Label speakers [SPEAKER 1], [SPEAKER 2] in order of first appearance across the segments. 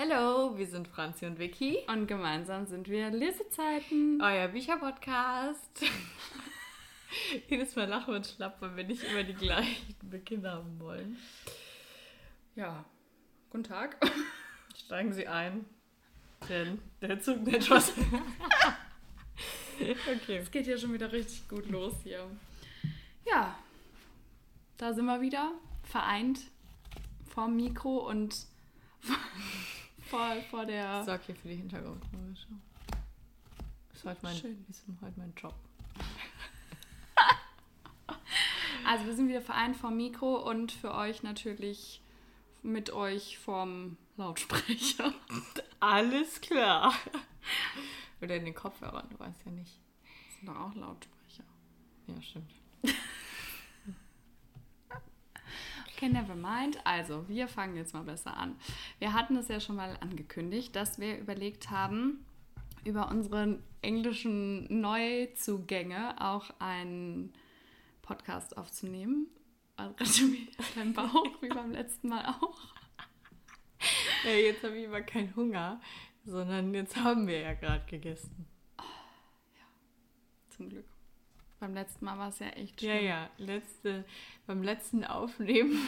[SPEAKER 1] Hallo, wir sind Franzi und Vicky.
[SPEAKER 2] Und gemeinsam sind wir Lesezeiten.
[SPEAKER 1] Euer Bücherpodcast. Jedes Mal lachen wir schlapp, weil wir nicht immer die gleichen Beginne haben wollen.
[SPEAKER 2] Ja, guten Tag.
[SPEAKER 1] Steigen Sie ein. Denn der Zug nicht Spaß.
[SPEAKER 2] okay. Es geht ja schon wieder richtig gut los hier. Ja, da sind wir wieder vereint vorm Mikro und vor, vor der.
[SPEAKER 1] Ich sorge hier für die Hintergrundgeräusche. Das ist heute mein, Schön. ist heute mein Job.
[SPEAKER 2] also wir sind wieder vereint vorm Mikro und für euch natürlich mit euch vorm Lautsprecher.
[SPEAKER 1] Alles klar. Oder in den Kopfhörern, du weißt ja nicht.
[SPEAKER 2] Das sind doch auch Lautsprecher.
[SPEAKER 1] Ja, stimmt.
[SPEAKER 2] Okay, never mind. Also, wir fangen jetzt mal besser an. Wir hatten es ja schon mal angekündigt, dass wir überlegt haben, über unsere englischen Neuzugänge auch einen Podcast aufzunehmen. Also, dein Bauch, wie beim letzten Mal auch.
[SPEAKER 1] Ja, jetzt habe ich aber keinen Hunger, sondern jetzt haben wir ja gerade gegessen. Oh,
[SPEAKER 2] ja, zum Glück. Beim letzten Mal war es ja echt
[SPEAKER 1] schön. Ja, ja. Letzte, beim letzten Aufnehmen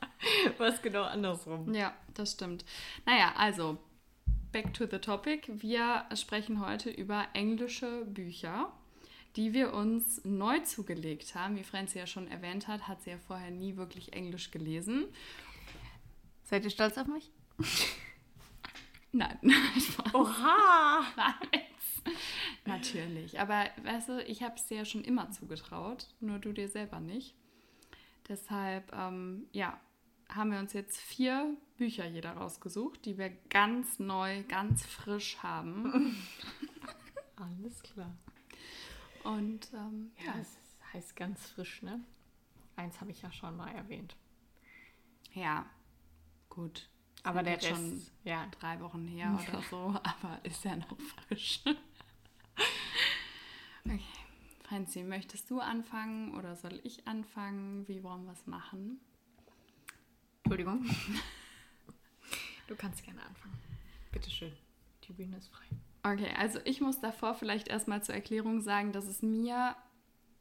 [SPEAKER 1] war es genau andersrum.
[SPEAKER 2] Ja, das stimmt. Naja, also, back to the topic. Wir sprechen heute über englische Bücher, die wir uns neu zugelegt haben. Wie Franzi ja schon erwähnt hat, hat sie ja vorher nie wirklich Englisch gelesen.
[SPEAKER 1] Seid ihr stolz auf mich?
[SPEAKER 2] Nein.
[SPEAKER 1] Oha!
[SPEAKER 2] Nein. Natürlich. Aber weißt du, ich habe es dir ja schon immer zugetraut, nur du dir selber nicht. Deshalb, ähm, ja, haben wir uns jetzt vier Bücher jeder rausgesucht, die wir ganz neu, ganz frisch haben.
[SPEAKER 1] Alles klar.
[SPEAKER 2] Und ähm,
[SPEAKER 1] ja, es heißt ganz frisch, ne? Eins habe ich ja schon mal erwähnt.
[SPEAKER 2] Ja, gut.
[SPEAKER 1] Aber der Rest,
[SPEAKER 2] schon ja. drei Wochen her oder so, aber ist ja noch frisch. Okay. Franzi, möchtest du anfangen oder soll ich anfangen? Wie wollen wir es machen?
[SPEAKER 1] Entschuldigung. Du kannst gerne anfangen. Bitte schön. Die Bühne ist frei.
[SPEAKER 2] Okay, also ich muss davor vielleicht erstmal zur Erklärung sagen, dass es mir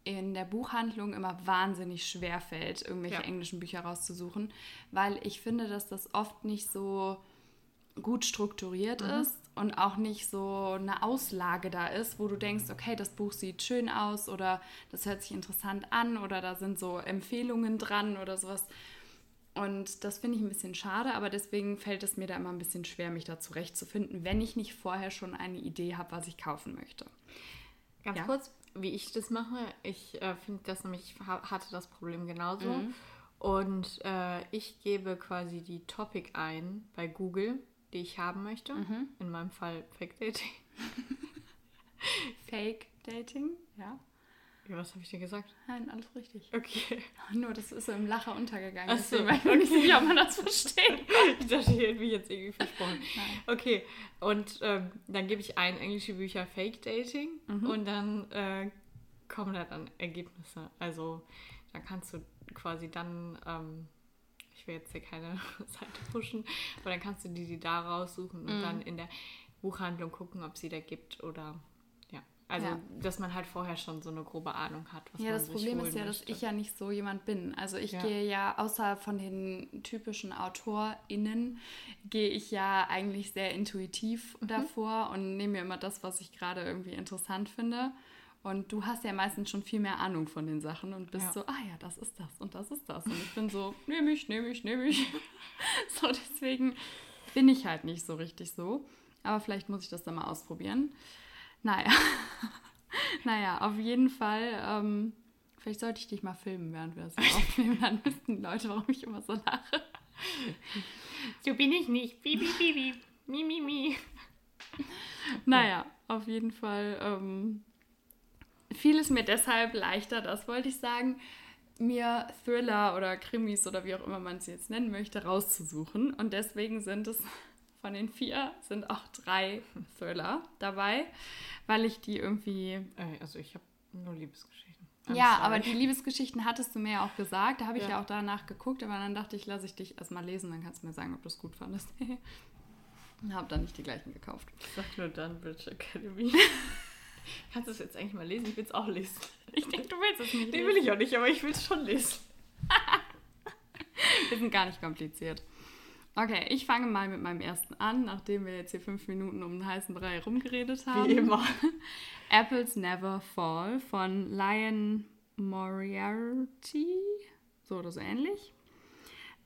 [SPEAKER 2] in der Buchhandlung immer wahnsinnig schwer fällt, irgendwelche ja. englischen Bücher rauszusuchen, weil ich finde, dass das oft nicht so gut strukturiert mhm. ist und auch nicht so eine Auslage da ist, wo du denkst, okay, das Buch sieht schön aus oder das hört sich interessant an oder da sind so Empfehlungen dran oder sowas. Und das finde ich ein bisschen schade, aber deswegen fällt es mir da immer ein bisschen schwer, mich da zurechtzufinden, wenn ich nicht vorher schon eine Idee habe, was ich kaufen möchte.
[SPEAKER 1] Ganz ja? kurz, wie ich das mache, ich äh, finde das nämlich, ich hatte das Problem genauso. Mhm. Und äh, ich gebe quasi die Topic ein bei Google die ich haben möchte. Mhm. In meinem Fall Fake Dating.
[SPEAKER 2] Fake Dating, ja.
[SPEAKER 1] Ja, was habe ich dir gesagt?
[SPEAKER 2] Nein, alles richtig.
[SPEAKER 1] Okay.
[SPEAKER 2] Nur, das ist so im Lacher untergegangen.
[SPEAKER 1] Ach so,
[SPEAKER 2] deswegen okay. ich nicht sicher, ob man das versteht.
[SPEAKER 1] ich dachte, ich hätte mich jetzt irgendwie versprochen. Nein. Okay, und ähm, dann gebe ich ein englische Bücher Fake Dating mhm. und dann äh, kommen da dann Ergebnisse. Also da kannst du quasi dann ähm, ich will jetzt hier keine Seite pushen, aber dann kannst du die, die da raussuchen und mm. dann in der Buchhandlung gucken, ob sie da gibt oder ja. Also, ja. dass man halt vorher schon so eine grobe Ahnung hat,
[SPEAKER 2] was ja, man das Problem ist ja, möchte. dass ich ja nicht so jemand bin. Also ich ja. gehe ja, außer von den typischen AutorInnen, gehe ich ja eigentlich sehr intuitiv mhm. davor und nehme mir immer das, was ich gerade irgendwie interessant finde. Und du hast ja meistens schon viel mehr Ahnung von den Sachen und bist ja. so, ah ja, das ist das und das ist das. Und ich bin so, nehme ich, nehme ich, nehme ich. so, deswegen bin ich halt nicht so richtig so. Aber vielleicht muss ich das dann mal ausprobieren. Naja. naja, auf jeden Fall. Ähm, vielleicht sollte ich dich mal filmen, während wir das aufnehmen. Dann wissen die Leute, warum ich immer so lache.
[SPEAKER 1] So bin ich nicht. Bi, bi, bi, bi. Mi, mi, mi.
[SPEAKER 2] Naja, auf jeden Fall. Ähm, fiel es mir deshalb leichter, das wollte ich sagen, mir Thriller oder Krimis oder wie auch immer man sie jetzt nennen möchte, rauszusuchen. Und deswegen sind es von den vier sind auch drei Thriller dabei, weil ich die irgendwie.
[SPEAKER 1] Also ich habe nur Liebesgeschichten.
[SPEAKER 2] I'm ja, sorry. aber die Liebesgeschichten hattest du mir ja auch gesagt. Da habe ich ja. ja. auch danach geguckt, aber dann dachte ich, lasse ich dich erstmal lesen, dann kannst du mir sagen, ob du es gut fandest. Habe dann nicht die gleichen gekauft.
[SPEAKER 1] Ich sag nur Dunbridge Academy. Kannst du es jetzt eigentlich mal lesen? Ich will es auch lesen.
[SPEAKER 2] Ich denke, du willst es nicht.
[SPEAKER 1] Nee, will ich auch nicht, aber ich will es schon lesen.
[SPEAKER 2] Wir sind gar nicht kompliziert. Okay, ich fange mal mit meinem ersten an, nachdem wir jetzt hier fünf Minuten um den heißen Brei rumgeredet haben.
[SPEAKER 1] Wie immer.
[SPEAKER 2] Apples Never Fall von Lion Moriarty. So oder so ähnlich.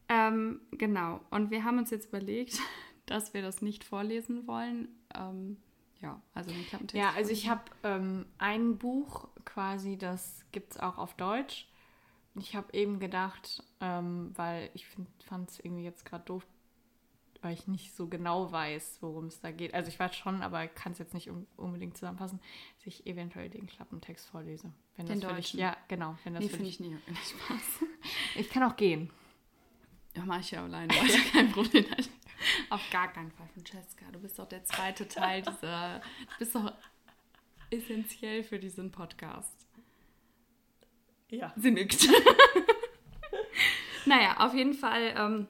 [SPEAKER 2] Ähm, genau. Und wir haben uns jetzt überlegt, dass wir das nicht vorlesen wollen. Ähm, ja, also den
[SPEAKER 1] Klappentext. Ja, also ich habe ähm, ein Buch quasi, das gibt es auch auf Deutsch. Ich habe eben gedacht, ähm, weil ich fand es irgendwie jetzt gerade doof, weil ich nicht so genau weiß, worum es da geht. Also ich weiß schon, aber kann es jetzt nicht unbedingt zusammenfassen, dass ich eventuell den Klappentext vorlese. Wenn den das Deutschen? Ich, ja, genau. Wenn das nee, finde ich nie. Spaß. ich kann auch gehen.
[SPEAKER 2] Ja, mache ich ja alleine. Ja. kein Problem. Auf gar keinen Fall, Francesca. Du bist doch der zweite Teil dieser. Du bist doch essentiell für diesen Podcast.
[SPEAKER 1] Ja.
[SPEAKER 2] Sie nickt. naja, auf jeden Fall ähm,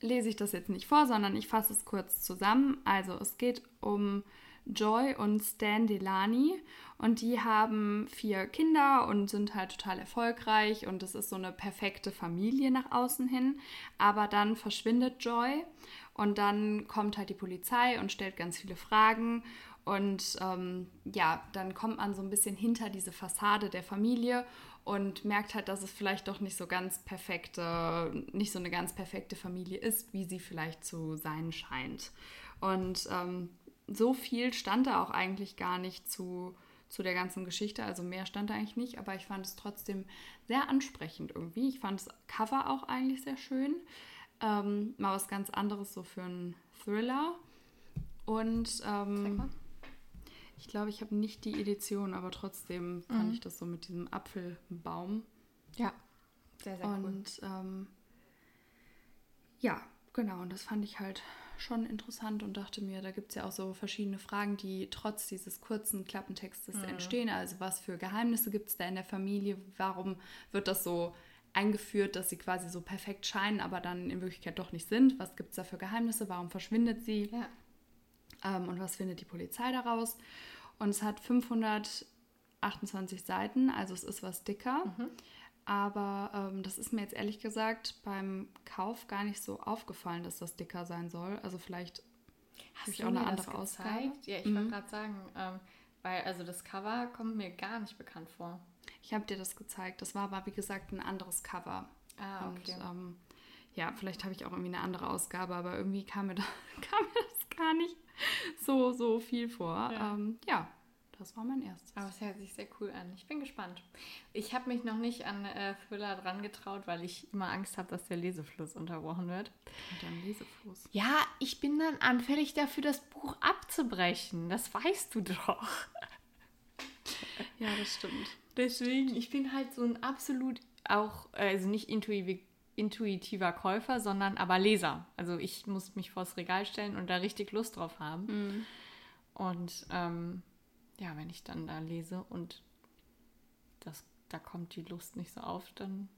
[SPEAKER 2] lese ich das jetzt nicht vor, sondern ich fasse es kurz zusammen. Also, es geht um Joy und Stan Delani und die haben vier Kinder und sind halt total erfolgreich und es ist so eine perfekte Familie nach außen hin. Aber dann verschwindet Joy und dann kommt halt die Polizei und stellt ganz viele Fragen und ähm, ja, dann kommt man so ein bisschen hinter diese Fassade der Familie und merkt halt, dass es vielleicht doch nicht so ganz perfekte, nicht so eine ganz perfekte Familie ist, wie sie vielleicht zu sein scheint. Und ähm, so viel stand da auch eigentlich gar nicht zu, zu der ganzen Geschichte. Also mehr stand da eigentlich nicht, aber ich fand es trotzdem sehr ansprechend irgendwie. Ich fand das Cover auch eigentlich sehr schön. Ähm, mal was ganz anderes so für einen Thriller. Und ähm, ich glaube, ich habe nicht die Edition, aber trotzdem fand mhm. ich das so mit diesem Apfelbaum.
[SPEAKER 1] Ja, sehr, sehr
[SPEAKER 2] und, cool. Und ähm, ja, genau, und das fand ich halt schon interessant und dachte mir, da gibt es ja auch so verschiedene Fragen, die trotz dieses kurzen Klappentextes mhm. entstehen. Also was für Geheimnisse gibt es da in der Familie? Warum wird das so eingeführt, dass sie quasi so perfekt scheinen, aber dann in Wirklichkeit doch nicht sind? Was gibt es da für Geheimnisse? Warum verschwindet sie? Ja. Ähm, und was findet die Polizei daraus? Und es hat 528 Seiten, also es ist was dicker. Mhm. Aber ähm, das ist mir jetzt ehrlich gesagt beim Kauf gar nicht so aufgefallen, dass das dicker sein soll. Also vielleicht habe ich auch eine andere
[SPEAKER 1] Ausgabe. Ja, ich mhm. wollte gerade sagen, ähm, weil also das Cover kommt mir gar nicht bekannt vor.
[SPEAKER 2] Ich habe dir das gezeigt. Das war aber wie gesagt ein anderes Cover.
[SPEAKER 1] Ah, okay.
[SPEAKER 2] Und, ähm, ja, vielleicht habe ich auch irgendwie eine andere Ausgabe, aber irgendwie kam mir, da, kam mir das gar nicht so, so viel vor. Ja. Ähm, ja. Das war mein erstes.
[SPEAKER 1] Aber es hört sich sehr cool an. Ich bin gespannt. Ich habe mich noch nicht an äh, Thriller dran getraut, weil ich immer Angst habe, dass der Lesefluss unterbrochen wird.
[SPEAKER 2] Und dann Lesefluss.
[SPEAKER 1] Ja, ich bin dann anfällig dafür, das Buch abzubrechen. Das weißt du doch.
[SPEAKER 2] Ja, das stimmt.
[SPEAKER 1] Deswegen, ich bin halt so ein absolut auch, also nicht intuitiv, intuitiver Käufer, sondern aber Leser. Also ich muss mich vors Regal stellen und da richtig Lust drauf haben. Mhm. Und ähm, ja, wenn ich dann da lese und das, da kommt die Lust nicht so auf, dann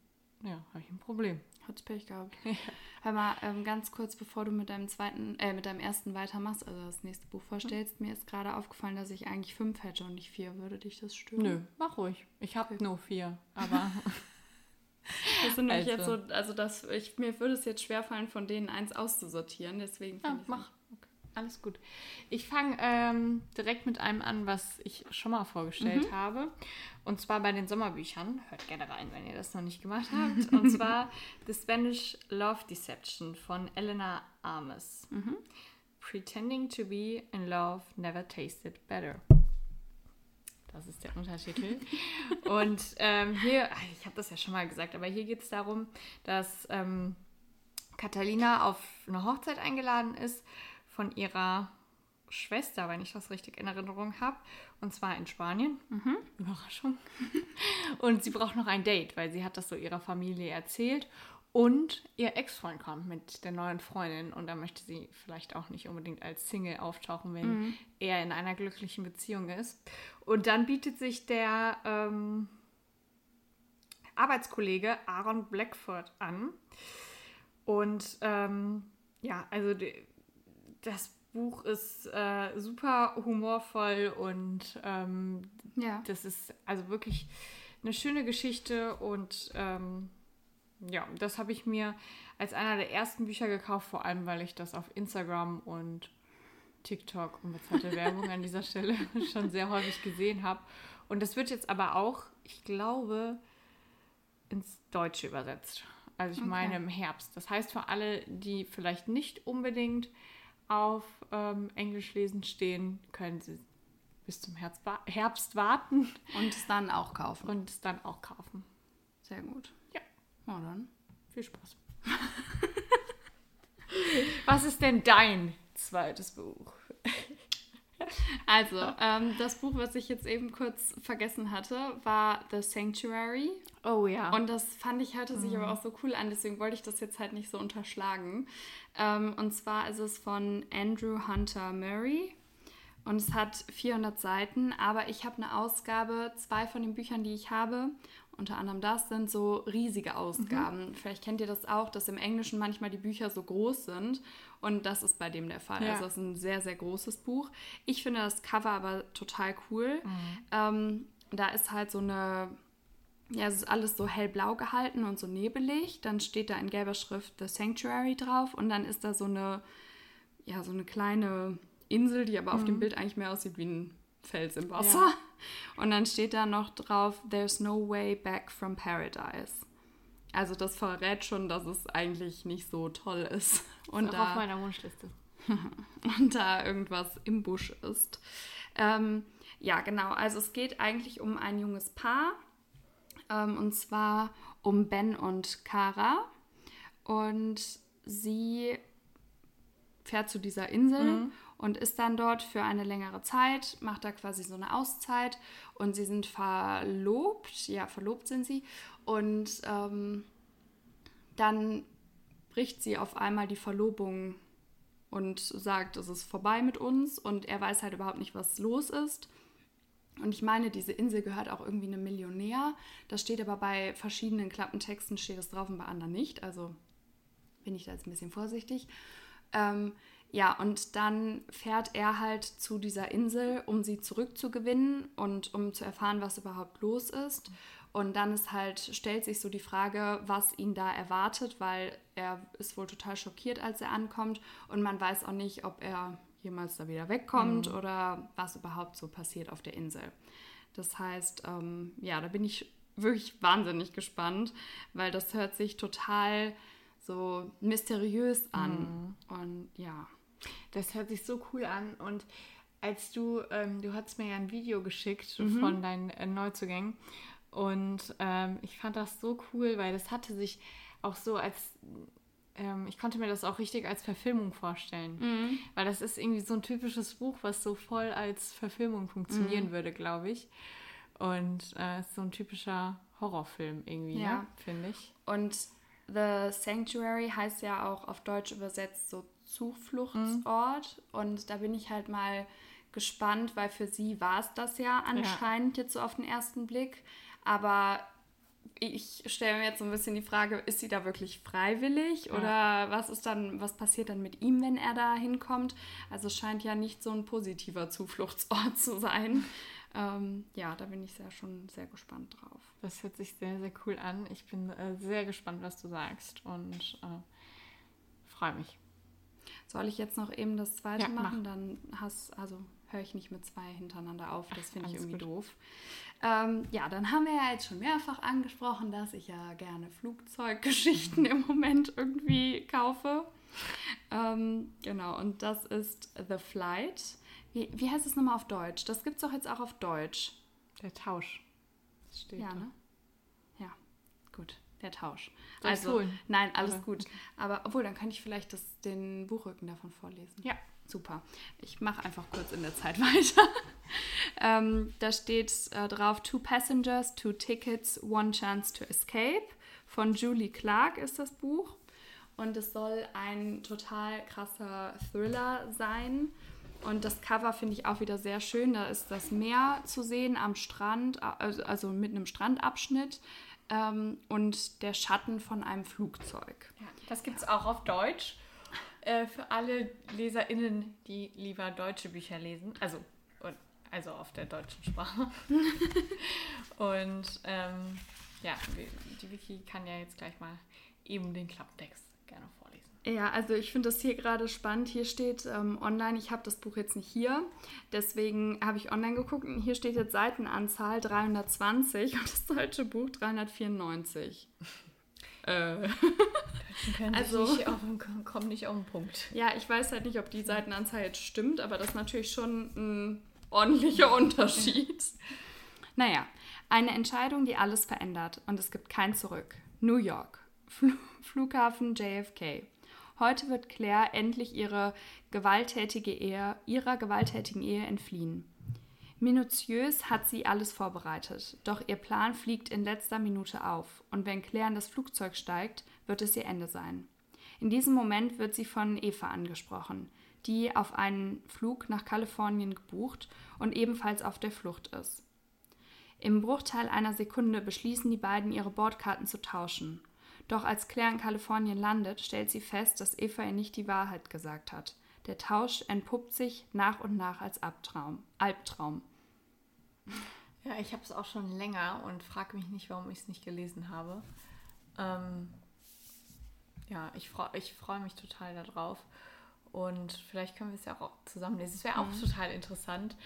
[SPEAKER 1] ja, habe ich ein Problem.
[SPEAKER 2] Hat's Pech gehabt. Ja. Hör mal, ähm, ganz kurz, bevor du mit deinem zweiten, äh, mit deinem ersten weitermachst, also das nächste Buch vorstellst, mhm. mir ist gerade aufgefallen, dass ich eigentlich fünf hätte und nicht vier. Würde dich das stören?
[SPEAKER 1] Nö, mach ruhig. Ich habe okay. nur vier, aber.
[SPEAKER 2] das sind also. jetzt so, also das, ich, mir würde es jetzt schwerfallen, von denen eins auszusortieren, deswegen
[SPEAKER 1] ja, mach. Alles gut. Ich fange ähm, direkt mit einem an, was ich schon mal vorgestellt mhm. habe. Und zwar bei den Sommerbüchern. Hört gerne rein, wenn ihr das noch nicht gemacht habt. Und zwar The Spanish Love Deception von Elena Armes. Mhm. Pretending to be in love never tasted better. Das ist der Untertitel. Und ähm, hier, ich habe das ja schon mal gesagt, aber hier geht es darum, dass ähm, Catalina auf eine Hochzeit eingeladen ist von ihrer Schwester, wenn ich das richtig in Erinnerung habe. Und zwar in Spanien. Mhm. Überraschung. Und sie braucht noch ein Date, weil sie hat das so ihrer Familie erzählt. Und ihr Ex-Freund kommt mit der neuen Freundin und da möchte sie vielleicht auch nicht unbedingt als Single auftauchen, wenn mhm. er in einer glücklichen Beziehung ist. Und dann bietet sich der ähm, Arbeitskollege Aaron Blackford an. Und ähm, ja, also das Buch ist äh, super humorvoll und ähm, ja. das ist also wirklich eine schöne Geschichte und ähm, ja, das habe ich mir als einer der ersten Bücher gekauft, vor allem weil ich das auf Instagram und TikTok, unbezahlte Werbung an dieser Stelle, schon sehr häufig gesehen habe. Und das wird jetzt aber auch, ich glaube, ins Deutsche übersetzt. Also ich okay. meine im Herbst. Das heißt für alle, die vielleicht nicht unbedingt auf ähm, Englisch lesen stehen, können sie bis zum Herbst warten.
[SPEAKER 2] Und es dann auch kaufen.
[SPEAKER 1] Und es dann auch kaufen.
[SPEAKER 2] Sehr gut.
[SPEAKER 1] Ja.
[SPEAKER 2] Na dann.
[SPEAKER 1] Viel Spaß. Was ist denn dein zweites Buch?
[SPEAKER 2] Also, ähm, das Buch, was ich jetzt eben kurz vergessen hatte, war The Sanctuary.
[SPEAKER 1] Oh ja.
[SPEAKER 2] Und das fand ich, hörte sich mhm. aber auch so cool an, deswegen wollte ich das jetzt halt nicht so unterschlagen. Ähm, und zwar ist es von Andrew Hunter Murray. Und es hat 400 Seiten, aber ich habe eine Ausgabe, zwei von den Büchern, die ich habe, unter anderem das sind so riesige Ausgaben. Mhm. Vielleicht kennt ihr das auch, dass im Englischen manchmal die Bücher so groß sind. Und das ist bei dem der Fall. Ja. Also es ist ein sehr, sehr großes Buch. Ich finde das Cover aber total cool. Mhm. Ähm, da ist halt so eine, ja, es ist alles so hellblau gehalten und so nebelig. Dann steht da in gelber Schrift The Sanctuary drauf und dann ist da so eine, ja, so eine kleine Insel, die aber mhm. auf dem mhm. Bild eigentlich mehr aussieht wie ein Fels im Wasser. Ja. Und dann steht da noch drauf, There's no way back from paradise. Also das verrät schon, dass es eigentlich nicht so toll ist.
[SPEAKER 1] Und ist da, auf meiner Wunschliste.
[SPEAKER 2] und da irgendwas im Busch ist. Ähm, ja, genau. Also es geht eigentlich um ein junges Paar. Ähm, und zwar um Ben und Kara. Und sie fährt zu dieser Insel mhm und ist dann dort für eine längere Zeit, macht da quasi so eine Auszeit und sie sind verlobt, ja, verlobt sind sie und ähm, dann bricht sie auf einmal die Verlobung und sagt, es ist vorbei mit uns und er weiß halt überhaupt nicht, was los ist. Und ich meine, diese Insel gehört auch irgendwie einem Millionär. Das steht aber bei verschiedenen Klappentexten steht es drauf und bei anderen nicht. Also bin ich da jetzt ein bisschen vorsichtig. Ähm, ja, und dann fährt er halt zu dieser Insel, um sie zurückzugewinnen und um zu erfahren, was überhaupt los ist. Und dann ist halt, stellt sich so die Frage, was ihn da erwartet, weil er ist wohl total schockiert, als er ankommt. Und man weiß auch nicht, ob er jemals da wieder wegkommt mhm. oder was überhaupt so passiert auf der Insel. Das heißt, ähm, ja, da bin ich wirklich wahnsinnig gespannt, weil das hört sich total so mysteriös an. Mhm. Und ja.
[SPEAKER 1] Das hört sich so cool an. Und als du, ähm, du hast mir ja ein Video geschickt mhm. von deinen äh, Neuzugängen. Und ähm, ich fand das so cool, weil das hatte sich auch so als, ähm, ich konnte mir das auch richtig als Verfilmung vorstellen. Mhm. Weil das ist irgendwie so ein typisches Buch, was so voll als Verfilmung funktionieren mhm. würde, glaube ich. Und äh, ist so ein typischer Horrorfilm irgendwie, ja. Ne, finde ich.
[SPEAKER 2] Und The Sanctuary heißt ja auch auf Deutsch übersetzt so Zufluchtsort. Mhm. Und da bin ich halt mal gespannt, weil für sie war es das ja anscheinend ja. jetzt so auf den ersten Blick. Aber ich stelle mir jetzt so ein bisschen die Frage, ist sie da wirklich freiwillig ja. oder was ist dann, was passiert dann mit ihm, wenn er da hinkommt? Also es scheint ja nicht so ein positiver Zufluchtsort zu sein. Ähm, ja, da bin ich sehr schon sehr gespannt drauf.
[SPEAKER 1] Das hört sich sehr, sehr cool an. Ich bin äh, sehr gespannt, was du sagst und äh, freue mich.
[SPEAKER 2] Soll ich jetzt noch eben das zweite ja, machen? Mach. Dann hast, also höre ich nicht mit zwei hintereinander auf. Das finde ich irgendwie gut. doof. Ähm, ja, dann haben wir ja jetzt schon mehrfach angesprochen, dass ich ja gerne Flugzeuggeschichten im Moment irgendwie kaufe. Ähm, genau, und das ist The Flight. Wie, wie heißt es nochmal auf Deutsch? Das gibt es doch jetzt auch auf Deutsch.
[SPEAKER 1] Der Tausch.
[SPEAKER 2] Das steht ja, da. ne? Ja, gut der Tausch. Soll also, holen? nein, alles Aber, gut. Okay. Aber obwohl, dann kann ich vielleicht das, den Buchrücken davon vorlesen.
[SPEAKER 1] Ja.
[SPEAKER 2] Super. Ich mache einfach kurz in der Zeit weiter. ähm, da steht äh, drauf: Two Passengers, Two Tickets, One Chance to Escape. Von Julie Clark ist das Buch. Und es soll ein total krasser Thriller sein. Und das Cover finde ich auch wieder sehr schön. Da ist das Meer zu sehen am Strand, also, also mit einem Strandabschnitt ähm, und der Schatten von einem Flugzeug.
[SPEAKER 1] Ja, das gibt es auch auf Deutsch. äh, für alle LeserInnen, die lieber deutsche Bücher lesen, also, also auf der deutschen Sprache. und ähm, ja, die Wiki kann ja jetzt gleich mal eben den Klapptext gerne vorlesen.
[SPEAKER 2] Ja, also ich finde das hier gerade spannend. Hier steht ähm, online, ich habe das Buch jetzt nicht hier, deswegen habe ich online geguckt und hier steht jetzt Seitenanzahl 320 und das deutsche Buch 394. äh.
[SPEAKER 1] also nicht auf, kommen nicht auf den Punkt.
[SPEAKER 2] Ja, ich weiß halt nicht, ob die Seitenanzahl jetzt stimmt, aber das ist natürlich schon ein ordentlicher Unterschied. naja, eine Entscheidung, die alles verändert und es gibt kein Zurück. New York. Fl Flughafen JFK. Heute wird Claire endlich ihre gewalttätige Ehe, ihrer gewalttätigen Ehe entfliehen. Minutiös hat sie alles vorbereitet, doch ihr Plan fliegt in letzter Minute auf und wenn Claire in das Flugzeug steigt, wird es ihr Ende sein. In diesem Moment wird sie von Eva angesprochen, die auf einen Flug nach Kalifornien gebucht und ebenfalls auf der Flucht ist. Im Bruchteil einer Sekunde beschließen die beiden, ihre Bordkarten zu tauschen doch als Claire in Kalifornien landet, stellt sie fest, dass Eva ihr nicht die Wahrheit gesagt hat. Der Tausch entpuppt sich nach und nach als Albtraum. Albtraum.
[SPEAKER 1] Ja, ich habe es auch schon länger und frage mich nicht, warum ich es nicht gelesen habe. Ähm, ja, ich freue ich freu mich total darauf. Und vielleicht können wir es ja auch zusammen lesen. Es wäre auch mhm. total interessant,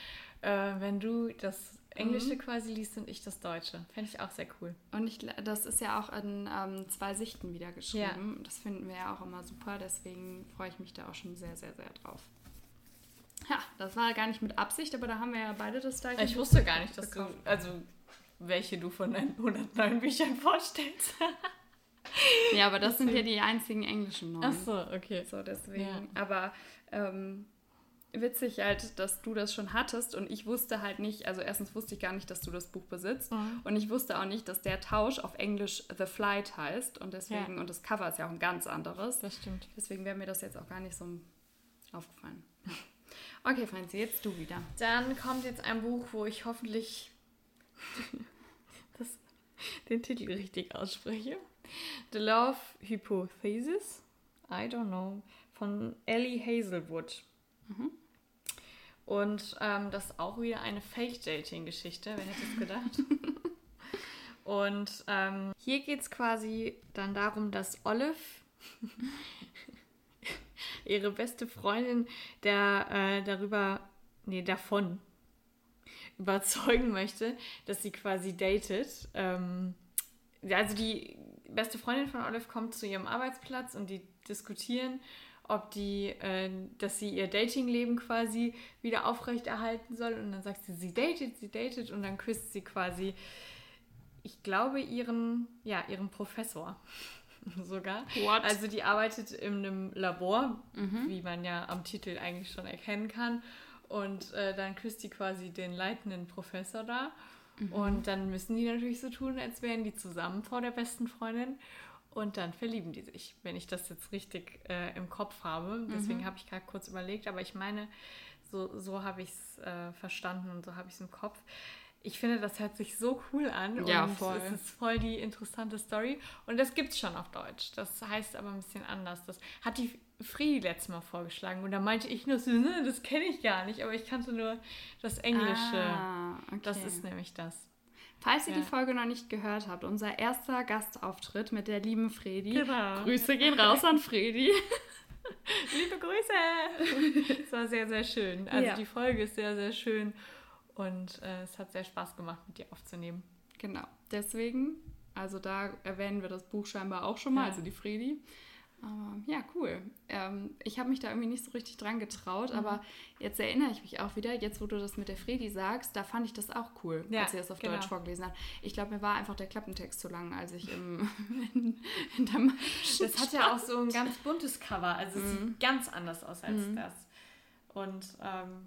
[SPEAKER 1] äh, wenn du das Englische mhm. quasi liest und ich das Deutsche. Fände ich auch sehr cool.
[SPEAKER 2] Und ich, das ist ja auch in ähm, zwei Sichten wieder geschrieben. Ja. Das finden wir ja auch immer super. Deswegen freue ich mich da auch schon sehr, sehr, sehr drauf. Ja, das war gar nicht mit Absicht, aber da haben wir ja beide das
[SPEAKER 1] gleiche. Ich wusste gar nicht, dass bekommen. du, also welche du von deinen 109 Büchern vorstellst.
[SPEAKER 2] ja, aber das sind ja die einzigen englischen neuen.
[SPEAKER 1] Ach so, okay.
[SPEAKER 2] So, deswegen. Ja. Aber ähm, witzig halt, dass du das schon hattest und ich wusste halt nicht, also erstens wusste ich gar nicht, dass du das Buch besitzt mhm. und ich wusste auch nicht, dass der Tausch auf Englisch The Flight heißt und deswegen, ja. und das Cover ist ja auch ein ganz anderes.
[SPEAKER 1] Das stimmt.
[SPEAKER 2] Deswegen wäre mir das jetzt auch gar nicht so aufgefallen. Okay, Franzi, jetzt du wieder.
[SPEAKER 1] Dann kommt jetzt ein Buch, wo ich hoffentlich das, den Titel richtig ausspreche. The Love Hypothesis, I don't know, von Ellie Hazelwood. Mhm. Und ähm, das ist auch wieder eine Fake-Dating-Geschichte, wer hätte es gedacht? Und ähm, hier geht es quasi dann darum, dass Olive ihre beste Freundin der, äh, darüber, nee, davon überzeugen möchte, dass sie quasi datet. Ähm, also die beste Freundin von Olive kommt zu ihrem Arbeitsplatz und die diskutieren ob die, äh, dass sie ihr Datingleben quasi wieder aufrechterhalten soll. Und dann sagt sie, sie datet, sie datet und dann küsst sie quasi, ich glaube, ihren, ja, ihren Professor sogar. What? Also die arbeitet in einem Labor, mhm. wie man ja am Titel eigentlich schon erkennen kann. Und äh, dann küsst sie quasi den leitenden Professor da. Mhm. Und dann müssen die natürlich so tun, als wären die zusammen vor der besten Freundin. Und dann verlieben die sich, wenn ich das jetzt richtig äh, im Kopf habe. Deswegen mhm. habe ich gerade kurz überlegt, aber ich meine, so, so habe ich es äh, verstanden und so habe ich es im Kopf. Ich finde, das hört sich so cool an
[SPEAKER 2] ja, und voll.
[SPEAKER 1] es ist voll die interessante Story. Und das gibt es schon auf Deutsch. Das heißt aber ein bisschen anders. Das hat die Friedi letztes Mal vorgeschlagen und da meinte ich nur so, ne, das kenne ich gar nicht, aber ich kannte nur das Englische. Ah, okay. Das ist nämlich das.
[SPEAKER 2] Falls ihr ja. die Folge noch nicht gehört habt, unser erster Gastauftritt mit der lieben Fredi. Genau. Grüße gehen raus an Fredi.
[SPEAKER 1] Liebe Grüße! Es war sehr, sehr schön. Also ja. die Folge ist sehr, sehr schön und äh, es hat sehr Spaß gemacht, mit dir aufzunehmen.
[SPEAKER 2] Genau. Deswegen, also da erwähnen wir das Buch scheinbar auch schon mal, ja. also die Fredi. Aber ja, cool. Ähm, ich habe mich da irgendwie nicht so richtig dran getraut, mhm. aber jetzt erinnere ich mich auch wieder, jetzt wo du das mit der Fredi sagst, da fand ich das auch cool, ja, als sie das auf genau. Deutsch vorgelesen hat. Ich glaube, mir war einfach der Klappentext zu lang, als ich im, in,
[SPEAKER 1] in der Das hat ja auch so ein ganz buntes Cover, also es mhm. sieht ganz anders aus als mhm. das. Und ähm,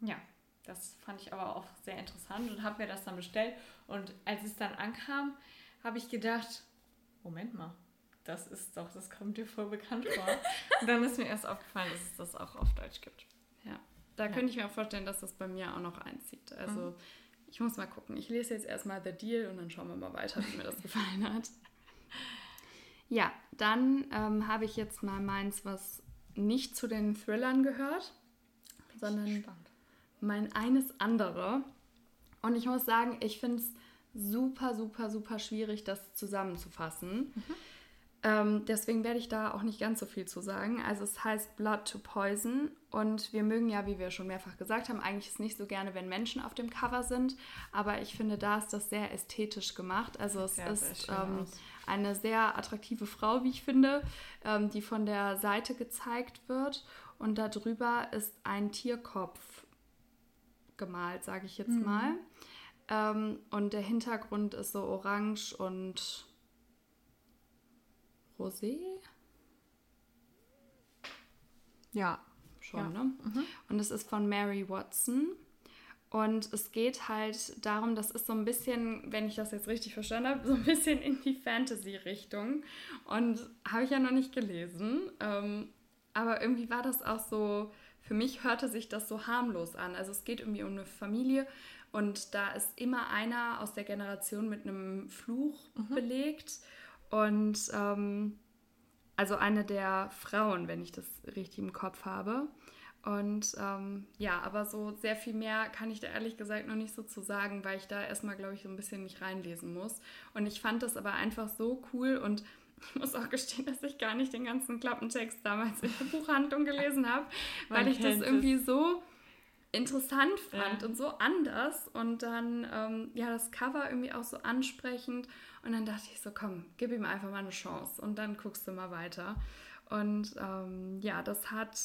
[SPEAKER 1] ja, das fand ich aber auch sehr interessant und habe mir das dann bestellt. Und als es dann ankam, habe ich gedacht, Moment mal, das ist doch, das kommt dir voll bekannt vor. Und dann ist mir erst aufgefallen, dass es das auch auf Deutsch gibt.
[SPEAKER 2] Ja, da ja. könnte ich mir auch vorstellen, dass das bei mir auch noch einzieht. Also mhm. ich muss mal gucken. Ich lese jetzt erstmal The Deal und dann schauen wir mal weiter, wie mir das gefallen hat. Ja, dann ähm, habe ich jetzt mal meins, was nicht zu den Thrillern gehört, sondern mein eines andere. Und ich muss sagen, ich finde es super, super, super schwierig, das zusammenzufassen. Mhm. Ähm, deswegen werde ich da auch nicht ganz so viel zu sagen. Also es heißt Blood to Poison und wir mögen ja, wie wir schon mehrfach gesagt haben, eigentlich ist nicht so gerne, wenn Menschen auf dem Cover sind, aber ich finde, da ist das sehr ästhetisch gemacht. Also es ja, ist ähm, eine sehr attraktive Frau, wie ich finde, ähm, die von der Seite gezeigt wird und darüber ist ein Tierkopf gemalt, sage ich jetzt mhm. mal. Ähm, und der Hintergrund ist so orange und rosé. Ja, schon, ja. ne? Mhm. Und es ist von Mary Watson. Und es geht halt darum, das ist so ein bisschen, wenn ich das jetzt richtig verstanden habe, so ein bisschen in die Fantasy-Richtung. Und habe ich ja noch nicht gelesen. Ähm, aber irgendwie war das auch so, für mich hörte sich das so harmlos an. Also es geht irgendwie um eine Familie und da ist immer einer aus der Generation mit einem Fluch mhm. belegt. Und ähm, also eine der Frauen, wenn ich das richtig im Kopf habe. Und ähm, ja, aber so sehr viel mehr kann ich da ehrlich gesagt noch nicht so zu sagen, weil ich da erstmal, glaube ich, so ein bisschen mich reinlesen muss. Und ich fand das aber einfach so cool und ich muss auch gestehen, dass ich gar nicht den ganzen Klappentext damals in der Buchhandlung gelesen habe, weil ich das irgendwie so interessant fand ja. und so anders und dann ähm, ja das Cover irgendwie auch so ansprechend und dann dachte ich so, komm, gib ihm einfach mal eine Chance und dann guckst du mal weiter. Und ähm, ja, das hat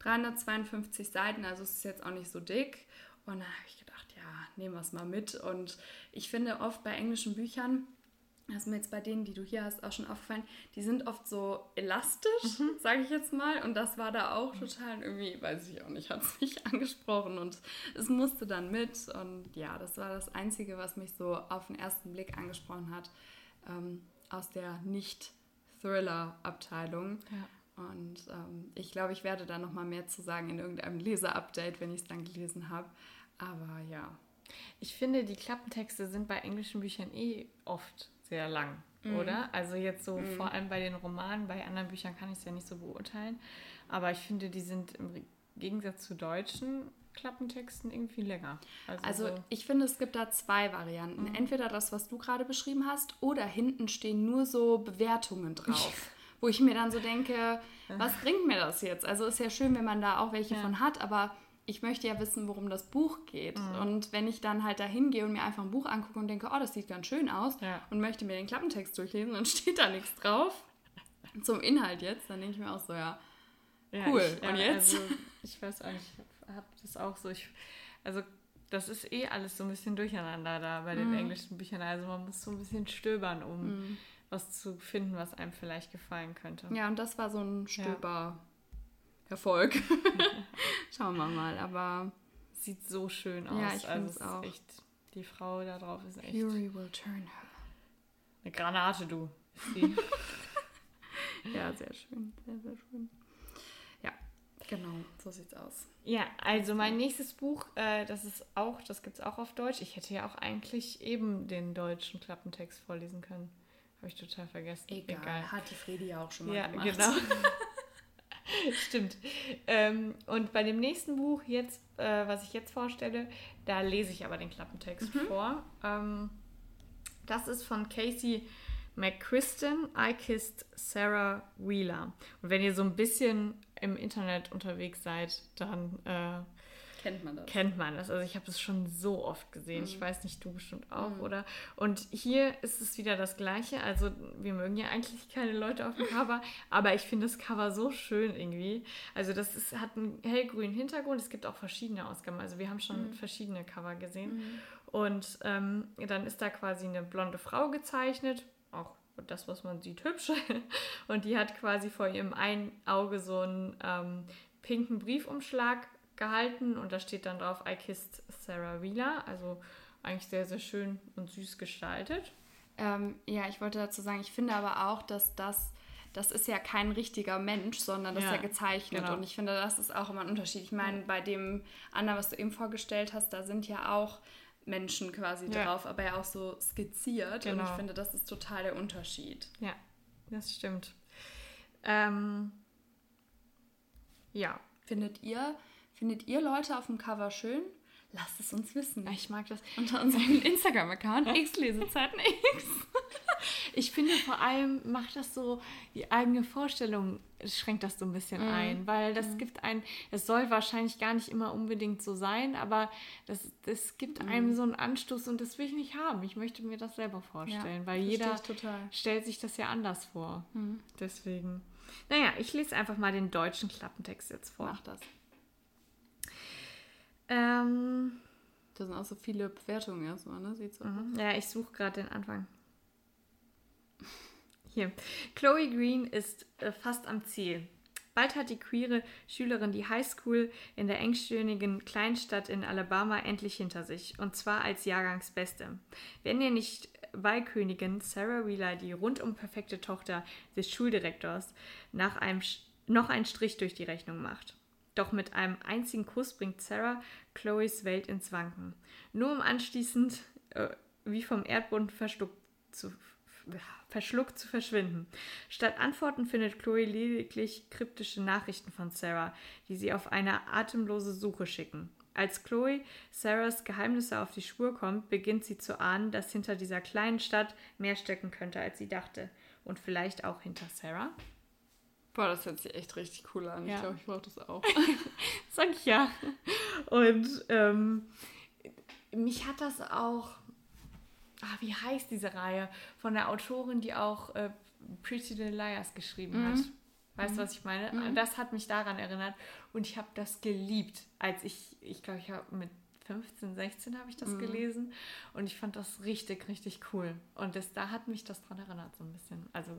[SPEAKER 2] 352 Seiten, also es ist jetzt auch nicht so dick. Und dann habe ich gedacht, ja, nehmen wir es mal mit. Und ich finde oft bei englischen Büchern, das ist mir jetzt bei denen, die du hier hast, auch schon aufgefallen, die sind oft so elastisch, mhm. sage ich jetzt mal. Und das war da auch total irgendwie, weiß ich auch nicht, hat es mich angesprochen und es musste dann mit. Und ja, das war das Einzige, was mich so auf den ersten Blick angesprochen hat, ähm, aus der Nicht-Thriller-Abteilung. Ja. Und ähm, ich glaube, ich werde da noch mal mehr zu sagen in irgendeinem Leser-Update, wenn ich es dann gelesen habe. Aber ja.
[SPEAKER 1] Ich finde, die Klappentexte sind bei englischen Büchern eh oft sehr lang, mhm. oder? Also jetzt so mhm. vor allem bei den Romanen, bei anderen Büchern kann ich es ja nicht so beurteilen. Aber ich finde, die sind im Gegensatz zu deutschen Klappentexten irgendwie länger.
[SPEAKER 2] Also, also so ich finde, es gibt da zwei Varianten. Mhm. Entweder das, was du gerade beschrieben hast, oder hinten stehen nur so Bewertungen drauf. wo ich mir dann so denke, was bringt mir das jetzt? Also ist ja schön, wenn man da auch welche ja. von hat, aber ich möchte ja wissen, worum das Buch geht. Mhm. Und wenn ich dann halt da hingehe und mir einfach ein Buch angucke und denke, oh, das sieht ganz schön aus ja. und möchte mir den Klappentext durchlesen, dann steht da nichts drauf. Zum Inhalt jetzt, dann denke ich mir auch so, ja, cool.
[SPEAKER 1] Ja, ich, und jetzt? Also, ich weiß auch nicht, ich habe das auch so. Ich, also das ist eh alles so ein bisschen durcheinander da bei den mhm. englischen Büchern. Also man muss so ein bisschen stöbern, um mhm. was zu finden, was einem vielleicht gefallen könnte.
[SPEAKER 2] Ja, und das war so ein Stöber. Erfolg. Schauen wir mal, aber.
[SPEAKER 1] Sieht so schön aus. Ja, ich finde es auch. Echt, die Frau da drauf ist echt. Fury will turn her. Eine Granate, du.
[SPEAKER 2] ja, sehr schön. Sehr, sehr schön. Ja, genau, so sieht's aus.
[SPEAKER 1] Ja, also mein nächstes Buch, äh, das ist auch, das gibt's auch auf Deutsch. Ich hätte ja auch eigentlich eben den deutschen Klappentext vorlesen können. Habe ich total vergessen.
[SPEAKER 2] Egal, Egal. hat die Fredi ja auch schon mal ja, gemacht. Genau.
[SPEAKER 1] Stimmt. Ähm, und bei dem nächsten Buch, jetzt, äh, was ich jetzt vorstelle, da lese ich aber den Klappentext mhm. vor. Ähm, das ist von Casey McChristen, I Kissed Sarah Wheeler. Und wenn ihr so ein bisschen im Internet unterwegs seid, dann äh,
[SPEAKER 2] Kennt man das?
[SPEAKER 1] Kennt man das. Also ich habe es schon so oft gesehen. Mhm. Ich weiß nicht, du bestimmt auch, mhm. oder? Und hier ist es wieder das Gleiche. Also wir mögen ja eigentlich keine Leute auf dem Cover, aber ich finde das Cover so schön irgendwie. Also das ist, hat einen hellgrünen Hintergrund. Es gibt auch verschiedene Ausgaben. Also wir haben schon mhm. verschiedene Cover gesehen. Mhm. Und ähm, dann ist da quasi eine blonde Frau gezeichnet. Auch das, was man sieht, hübsch. Und die hat quasi vor ihrem einen Auge so einen ähm, pinken Briefumschlag gehalten und da steht dann drauf I kissed Sarah Wheeler, also eigentlich sehr, sehr schön und süß gestaltet.
[SPEAKER 2] Ähm, ja, ich wollte dazu sagen, ich finde aber auch, dass das, das ist ja kein richtiger Mensch, sondern das ja, ist ja gezeichnet genau. und ich finde, das ist auch immer ein Unterschied. Ich meine, bei dem anderen, was du eben vorgestellt hast, da sind ja auch Menschen quasi ja. drauf, aber ja auch so skizziert genau. und ich finde, das ist total der Unterschied.
[SPEAKER 1] Ja, das stimmt. Ähm,
[SPEAKER 2] Ja. Findet ihr, findet ihr Leute auf dem Cover schön? Lasst es uns wissen.
[SPEAKER 1] Ich mag das.
[SPEAKER 2] Unter unserem Instagram-Account xlesezeiten x.
[SPEAKER 1] ich finde vor allem macht das so die eigene Vorstellung schränkt das so ein bisschen mm. ein, weil das mm. gibt ein, es soll wahrscheinlich gar nicht immer unbedingt so sein, aber das, das gibt mm. einem so einen Anstoß und das will ich nicht haben. Ich möchte mir das selber vorstellen, ja, weil jeder stellt sich das ja anders vor. Mm. Deswegen. Naja, ich lese einfach mal den deutschen Klappentext jetzt vor.
[SPEAKER 2] Mach das. Ähm, da sind auch so viele Bewertungen erstmal, ne? Sieht so
[SPEAKER 1] mhm. Ja, ich suche gerade den Anfang. Hier. Chloe Green ist äh, fast am Ziel. Bald hat die queere Schülerin die Highschool in der engstirnigen Kleinstadt in Alabama endlich hinter sich. Und zwar als Jahrgangsbeste. Wenn ihr nicht Wahlkönigin Sarah Wheeler, die rundum perfekte Tochter des Schuldirektors, nach einem, noch einen Strich durch die Rechnung macht. Doch mit einem einzigen Kuss bringt Sarah Chloes Welt ins Wanken. Nur um anschließend äh, wie vom Erdboden verschluckt zu, verschluckt zu verschwinden. Statt Antworten findet Chloe lediglich kryptische Nachrichten von Sarah, die sie auf eine atemlose Suche schicken. Als Chloe Sarahs Geheimnisse auf die Spur kommt, beginnt sie zu ahnen, dass hinter dieser kleinen Stadt mehr stecken könnte, als sie dachte. Und vielleicht auch hinter Sarah.
[SPEAKER 2] Boah, das hört sich echt richtig cool an. Ja. Ich glaube, ich brauche das auch.
[SPEAKER 1] Sag ich ja. Und ähm, mich hat das auch. Ah, wie heißt diese Reihe? Von der Autorin, die auch äh, Pretty Little Liars geschrieben mhm. hat. Weißt du, mhm. was ich meine? Mhm. Das hat mich daran erinnert. Und ich habe das geliebt, als ich, ich glaube, ich habe mit 15, 16 habe ich das mhm. gelesen. Und ich fand das richtig, richtig cool. Und das, da hat mich das dran erinnert, so ein bisschen. Also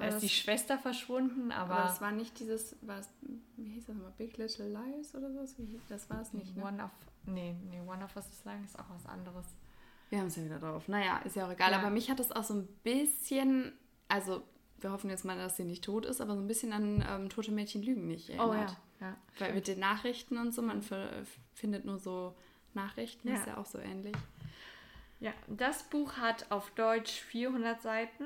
[SPEAKER 1] da ist die Schwester verschwunden, aber. Aber
[SPEAKER 2] es war nicht dieses, war es, wie hieß das nochmal, Big Little Lies oder so? Das war es nicht.
[SPEAKER 1] Ne? One of, nee, nee, One of Us is Lying ist auch was anderes.
[SPEAKER 2] Wir haben es ja wieder drauf. Naja, ist ja auch egal. Ja. Aber mich hat das auch so ein bisschen, also wir hoffen jetzt mal, dass sie nicht tot ist, aber so ein bisschen an ähm, Tote Mädchen lügen nicht erinnert. Oh ja, ja. Weil mit den Nachrichten und so, man findet nur so Nachrichten, ja. ist ja auch so ähnlich.
[SPEAKER 1] Ja, das Buch hat auf Deutsch 400 Seiten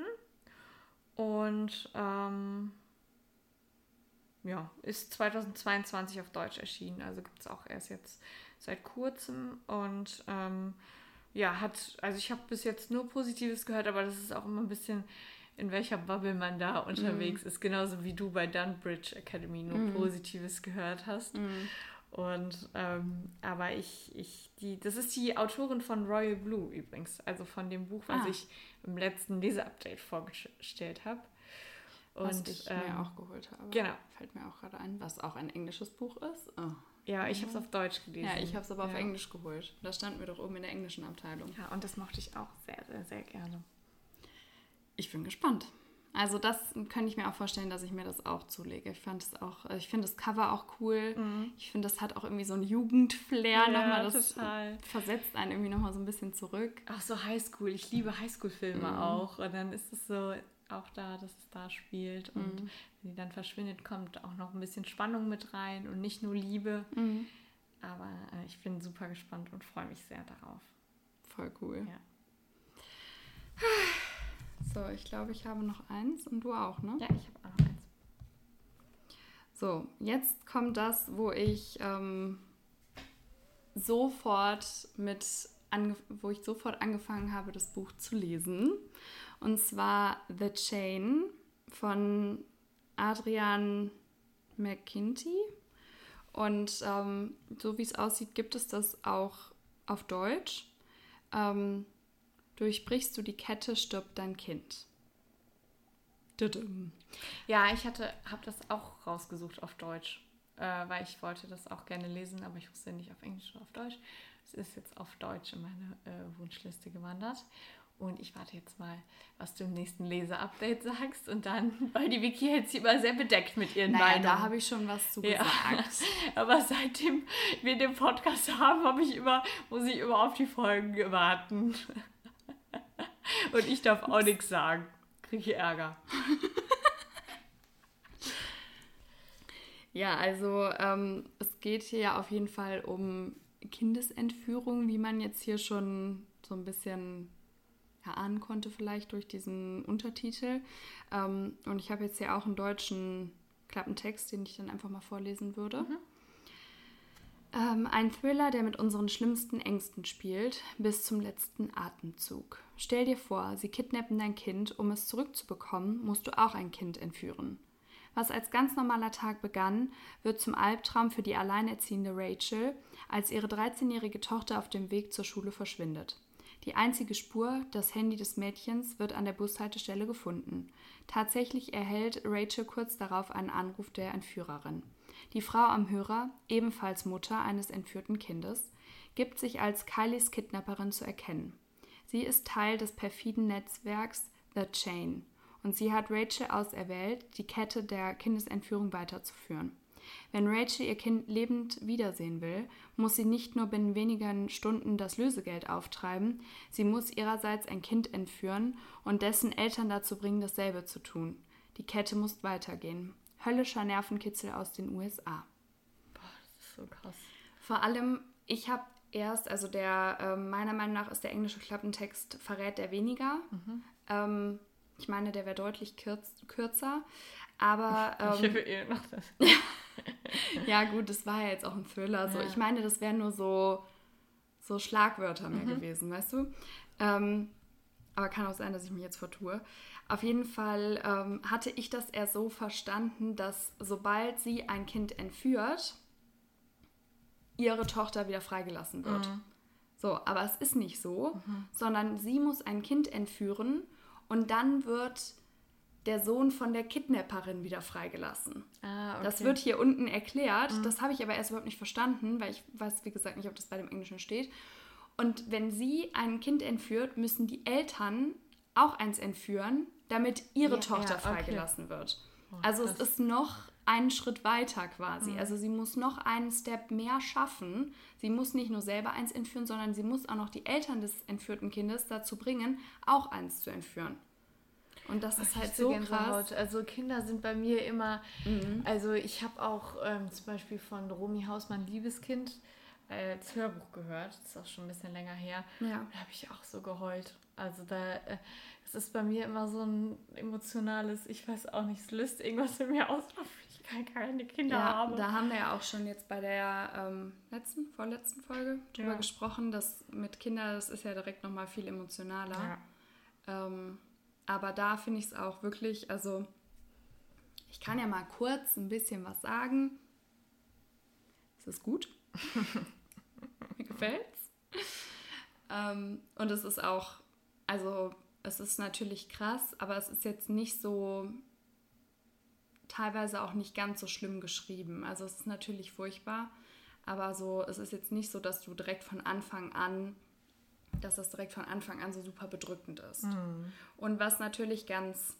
[SPEAKER 1] und ähm, ja, ist 2022 auf Deutsch erschienen. Also gibt es auch erst jetzt seit kurzem. Und ähm, ja, hat, also ich habe bis jetzt nur Positives gehört, aber das ist auch immer ein bisschen, in welcher Bubble man da unterwegs mm. ist. Genauso wie du bei Dunbridge Academy nur mm. Positives gehört hast. Mm. Und ähm, aber ich, ich, die, das ist die Autorin von Royal Blue übrigens, also von dem Buch, was ah. ich im letzten Leseupdate vorgestellt habe.
[SPEAKER 2] Und was ich ähm, mir auch geholt habe. Genau. Fällt mir auch gerade ein, was auch ein englisches Buch ist. Oh.
[SPEAKER 1] Ja, ich habe es auf Deutsch gelesen.
[SPEAKER 2] Ja, ich habe es aber ja. auf Englisch geholt. Da standen wir doch oben in der englischen Abteilung.
[SPEAKER 1] Ja, und das mochte ich auch sehr, sehr, sehr gerne.
[SPEAKER 2] Ich bin gespannt. Also das könnte ich mir auch vorstellen, dass ich mir das auch zulege. Ich fand es auch, ich finde das Cover auch cool. Mhm. Ich finde, das hat auch irgendwie so ein Jugendflair ja, nochmal. Das total. versetzt einen irgendwie nochmal so ein bisschen zurück.
[SPEAKER 1] Ach so Highschool. Ich liebe Highschool-Filme mhm. auch. Und dann ist es so auch da, dass es da spielt. Und mhm. wenn die dann verschwindet, kommt auch noch ein bisschen Spannung mit rein und nicht nur Liebe. Mhm. Aber äh, ich bin super gespannt und freue mich sehr darauf.
[SPEAKER 2] Voll cool. Ja. So, ich glaube, ich habe noch eins und du auch, ne?
[SPEAKER 1] Ja, ich habe auch noch eins.
[SPEAKER 2] So, jetzt kommt das, wo ich ähm, sofort mit, wo ich sofort angefangen habe, das Buch zu lesen. Und zwar The Chain von Adrian McKinty. Und ähm, so wie es aussieht, gibt es das auch auf Deutsch. Ähm, Durchbrichst du die Kette, stirbt dein Kind.
[SPEAKER 1] Ja, ich hatte, habe das auch rausgesucht auf Deutsch, äh, weil ich wollte das auch gerne lesen, aber ich wusste nicht auf Englisch oder auf Deutsch. Es ist jetzt auf Deutsch in meine äh, Wunschliste gewandert. Und ich warte jetzt mal, was du im nächsten Leser-Update sagst. Und dann, weil die Wiki hält sich immer sehr bedeckt mit ihren
[SPEAKER 2] naja, Meinungen. da habe ich schon was zu gesagt. Ja.
[SPEAKER 1] Aber seitdem wir den Podcast haben, habe ich immer, muss ich immer auf die Folgen warten. Und ich darf auch nichts sagen. Kriege ich Ärger.
[SPEAKER 2] ja, also ähm, es geht hier ja auf jeden Fall um Kindesentführung, wie man jetzt hier schon so ein bisschen erahnen konnte, vielleicht durch diesen Untertitel. Ähm, und ich habe jetzt hier auch einen deutschen Klappentext, den ich dann einfach mal vorlesen würde. Mhm. Ähm, ein Thriller, der mit unseren schlimmsten Ängsten spielt, bis zum letzten Atemzug. Stell dir vor, sie kidnappen dein Kind, um es zurückzubekommen, musst du auch ein Kind entführen. Was als ganz normaler Tag begann, wird zum Albtraum für die alleinerziehende Rachel, als ihre 13-jährige Tochter auf dem Weg zur Schule verschwindet. Die einzige Spur, das Handy des Mädchens, wird an der Bushaltestelle gefunden. Tatsächlich erhält Rachel kurz darauf einen Anruf der Entführerin. Die Frau am Hörer, ebenfalls Mutter eines entführten Kindes, gibt sich als Kylies Kidnapperin zu erkennen. Sie ist Teil des perfiden Netzwerks The Chain und sie hat Rachel auserwählt, die Kette der Kindesentführung weiterzuführen. Wenn Rachel ihr Kind lebend wiedersehen will, muss sie nicht nur binnen wenigen Stunden das Lösegeld auftreiben, sie muss ihrerseits ein Kind entführen und dessen Eltern dazu bringen, dasselbe zu tun. Die Kette muss weitergehen höllischer Nervenkitzel aus den USA.
[SPEAKER 1] Boah, das ist so krass.
[SPEAKER 2] Vor allem, ich habe erst, also der, äh, meiner Meinung nach ist der englische Klappentext verrät der weniger. Mhm. Ähm, ich meine, der wäre deutlich kürz, kürzer. Aber. Ähm, ich habe eh noch das. ja, gut, das war ja jetzt auch ein Thriller. So. Ja. Ich meine, das wären nur so, so Schlagwörter mehr mhm. gewesen, weißt du? Ähm, aber kann auch sein, dass ich mich jetzt vertue. Auf jeden Fall ähm, hatte ich das eher so verstanden, dass sobald sie ein Kind entführt, ihre Tochter wieder freigelassen wird. Mhm. So, aber es ist nicht so, mhm. sondern sie muss ein Kind entführen und dann wird der Sohn von der Kidnapperin wieder freigelassen. Ah, okay. Das wird hier unten erklärt. Mhm. Das habe ich aber erst überhaupt nicht verstanden, weil ich weiß, wie gesagt, nicht, ob das bei dem Englischen steht. Und wenn sie ein Kind entführt, müssen die Eltern auch eins entführen, damit ihre ja, Tochter ja, freigelassen okay. wird. Oh, also es ist noch einen Schritt weiter quasi. Mhm. Also sie muss noch einen Step mehr schaffen. Sie muss nicht nur selber eins entführen, sondern sie muss auch noch die Eltern des entführten Kindes dazu bringen, auch eins zu entführen. Und das ist halt so
[SPEAKER 1] krass. Also Kinder sind bei mir immer, mhm. also ich habe auch ähm, zum Beispiel von Romy Hausmann Liebeskind als Hörbuch gehört. Das ist auch schon ein bisschen länger her. Ja. Da habe ich auch so geheult. Also da, äh, es ist bei mir immer so ein emotionales, ich weiß auch nicht, es löst irgendwas in mir aus, ich kann keine Kinder
[SPEAKER 2] ja, haben. Da haben wir ja auch schon jetzt bei der ähm, letzten, vorletzten Folge drüber ja. gesprochen, dass mit Kindern, das ist ja direkt nochmal viel emotionaler. Ja. Ähm, aber da finde ich es auch wirklich, also ich kann ja mal kurz ein bisschen was sagen. Es ist gut. Mir gefällt's. Ähm, und es ist auch, also es ist natürlich krass, aber es ist jetzt nicht so, teilweise auch nicht ganz so schlimm geschrieben. Also es ist natürlich furchtbar, aber so, es ist jetzt nicht so, dass du direkt von Anfang an, dass das direkt von Anfang an so super bedrückend ist. Mhm. Und was natürlich ganz,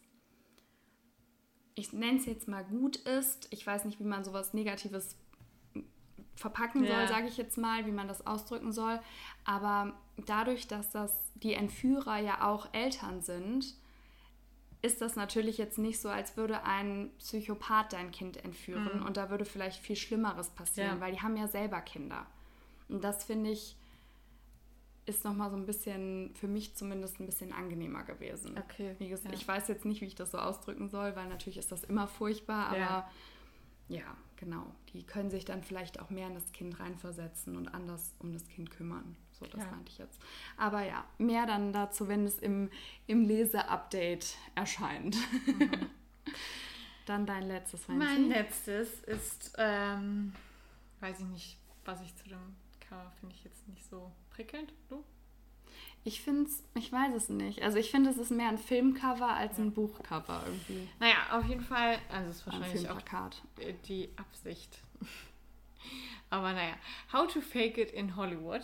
[SPEAKER 2] ich nenne es jetzt mal gut ist, ich weiß nicht, wie man sowas Negatives verpacken ja. soll, sage ich jetzt mal, wie man das ausdrücken soll. Aber dadurch, dass das die Entführer ja auch Eltern sind, ist das natürlich jetzt nicht so, als würde ein Psychopath dein Kind entführen mhm. und da würde vielleicht viel Schlimmeres passieren, ja. weil die haben ja selber Kinder. Und das finde ich ist nochmal so ein bisschen, für mich zumindest ein bisschen angenehmer gewesen. Okay. Gesagt, ja. ich weiß jetzt nicht, wie ich das so ausdrücken soll, weil natürlich ist das immer furchtbar, aber ja, ja genau. Die können sich dann vielleicht auch mehr in das Kind reinversetzen und anders um das Kind kümmern. So, das ja. meinte ich jetzt. Aber ja, mehr dann dazu, wenn es im, im Lese-Update erscheint. Mhm. dann dein letztes,
[SPEAKER 1] Franzi. Mein letztes ist, ähm, weiß ich nicht, was ich zu dem Cover finde ich jetzt nicht so prickelnd. Du?
[SPEAKER 2] Ich finde es, ich weiß es nicht. Also ich finde, es ist mehr ein Filmcover als ein Buchcover irgendwie.
[SPEAKER 1] Naja, auf jeden Fall, also es ist wahrscheinlich auch die Absicht. Aber naja, How to Fake It in Hollywood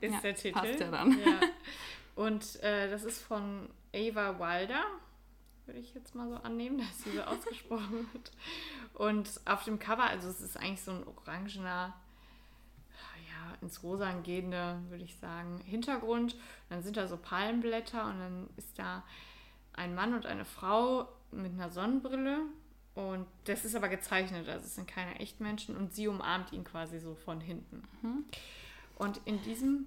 [SPEAKER 1] ist ja, der Titel. Passt ja dann. Ja. Und äh, das ist von Ava Wilder, würde ich jetzt mal so annehmen, dass sie so ausgesprochen wird. Und auf dem Cover, also es ist eigentlich so ein orangener, ja, ins Rosa gehender, würde ich sagen, Hintergrund. Und dann sind da so Palmblätter und dann ist da ein Mann und eine Frau mit einer Sonnenbrille. Und das ist aber gezeichnet, also es sind keine Echtmenschen. Und sie umarmt ihn quasi so von hinten. Mhm. Und in diesem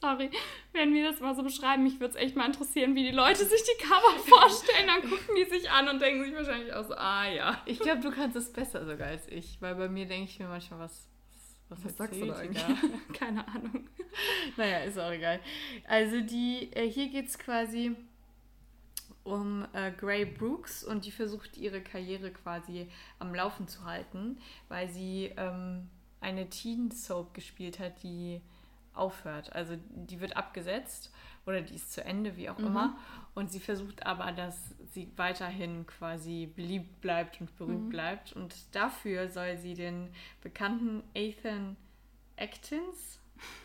[SPEAKER 2] Sorry, wenn wir das mal so beschreiben, mich würde es echt mal interessieren, wie die Leute sich die Cover vorstellen. Dann gucken die sich an und denken sich wahrscheinlich auch so, ah ja.
[SPEAKER 1] Ich glaube, du kannst es besser sogar als ich, weil bei mir denke ich mir manchmal, was, was, was sagst du da
[SPEAKER 2] eigentlich? Keine Ahnung.
[SPEAKER 1] Naja, ist auch egal. Also die, äh, hier geht es quasi um äh, Gray Brooks und die versucht ihre Karriere quasi am Laufen zu halten, weil sie ähm, eine Teen Soap gespielt hat, die aufhört. Also die wird abgesetzt oder die ist zu Ende, wie auch mhm. immer. Und sie versucht aber, dass sie weiterhin quasi beliebt bleibt und berühmt mhm. bleibt. Und dafür soll sie den bekannten Ethan Actins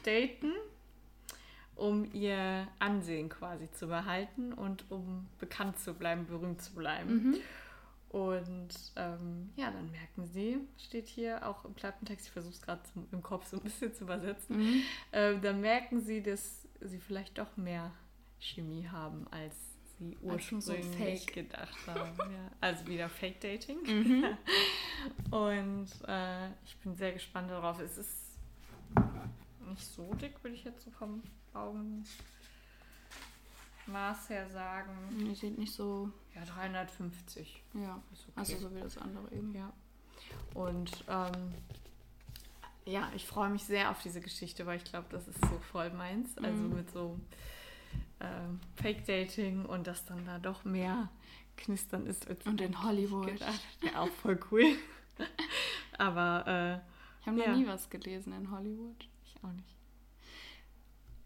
[SPEAKER 1] daten um ihr Ansehen quasi zu behalten und um bekannt zu bleiben, berühmt zu bleiben. Mhm. Und ähm, ja, dann merken sie, steht hier auch im Klappentext, ich versuche es gerade im Kopf so ein bisschen zu übersetzen, mhm. äh, dann merken sie, dass sie vielleicht doch mehr Chemie haben, als sie ursprünglich so gedacht haben. ja. Also wieder Fake Dating. Mhm. Und äh, ich bin sehr gespannt darauf. Es ist nicht so dick, würde ich jetzt so vom Augenmaß her sagen.
[SPEAKER 2] Die sieht nicht so.
[SPEAKER 1] Ja, 350.
[SPEAKER 2] Ja, okay. also so wie das andere eben.
[SPEAKER 1] Ja. Und ähm, ja, ich freue mich sehr auf diese Geschichte, weil ich glaube, das ist so voll meins. Also mhm. mit so ähm, Fake-Dating und dass dann da doch mehr knistern ist.
[SPEAKER 2] und in Hollywood.
[SPEAKER 1] Ja, auch voll cool. Aber äh,
[SPEAKER 2] ich habe noch ja. nie was gelesen in Hollywood.
[SPEAKER 1] Ich auch nicht.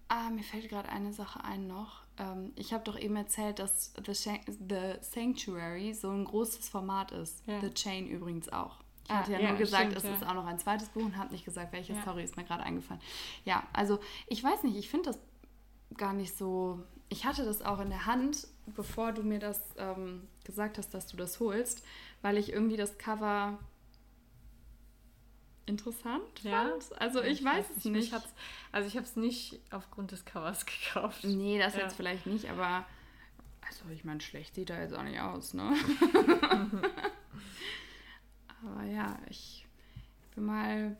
[SPEAKER 2] Ah, mir fällt gerade eine Sache ein noch. Ähm, ich habe doch eben erzählt, dass The, The, Sanctuary so ein großes Format ist. Ja. The Chain übrigens auch. Ich ah, hatte ja, ja, nur gesagt, stimmt, es ja. ist auch noch ein zweites Buch und habe nicht gesagt, welche Story ist mir gerade eingefallen. Ja, also ich weiß nicht, ich finde das gar nicht so. Ich hatte das auch in der Hand, bevor du mir das ähm, gesagt hast, dass du das holst, weil ich irgendwie das Cover interessant ja? fand. Also ich, ich weiß, weiß, es nicht.
[SPEAKER 1] Ich hab's, also ich habe es nicht aufgrund des Covers gekauft.
[SPEAKER 2] Nee, das ja. jetzt vielleicht nicht, aber also ich meine, schlecht sieht er jetzt auch nicht aus, ne? aber ja, ich bin mal